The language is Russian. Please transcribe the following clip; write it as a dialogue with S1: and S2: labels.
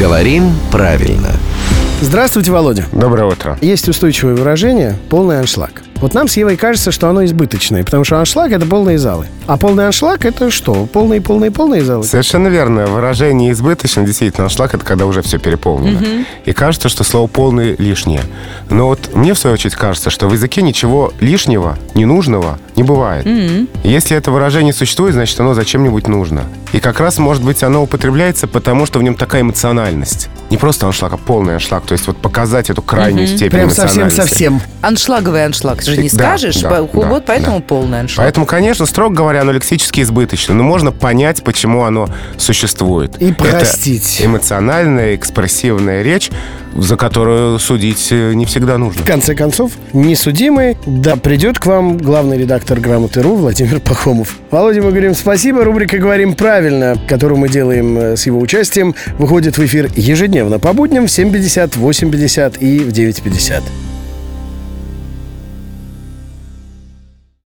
S1: Говорим правильно.
S2: Здравствуйте, Володя.
S3: Доброе утро.
S2: Есть устойчивое выражение «полный аншлаг». Вот нам с Евой кажется, что оно избыточное, потому что аншлаг – это полные залы. А полный аншлаг – это что? Полные, полные, полные залы?
S3: Совершенно верно. Выражение избыточно, действительно, аншлаг – это когда уже все переполнено. И кажется, что слово «полный» лишнее. Но вот мне, в свою очередь, кажется, что в языке ничего лишнего, ненужного не бывает. Если это выражение существует, значит, оно зачем-нибудь нужно. И как раз, может быть, оно употребляется потому, что в нем такая эмоциональность. Не просто аншлаг, а полный аншлаг. То есть вот показать эту крайнюю степень
S2: Прям
S3: эмоциональности.
S2: совсем-совсем.
S4: Аншлаговый аншлаг, ты же не
S3: Да,
S4: скажешь,
S3: да,
S4: по-
S3: да,
S4: вот поэтому
S3: да.
S4: полный аншлаг.
S3: Поэтому, конечно, строго говоря, оно лексически избыточно, но можно понять, почему оно существует.
S2: И
S3: Это
S2: простить.
S3: эмоциональная, экспрессивная речь, за которую судить э, не всегда нужно.
S2: В конце концов, несудимый, да придет к вам главный редактор «Грамоты.ру» Владимир Пахомов. Володя, мы говорим спасибо. Рубрика «Говорим правильно», которую мы делаем э, с его участием, выходит в эфир ежедневно по будням в 7.50, 8.50 и в 9.50.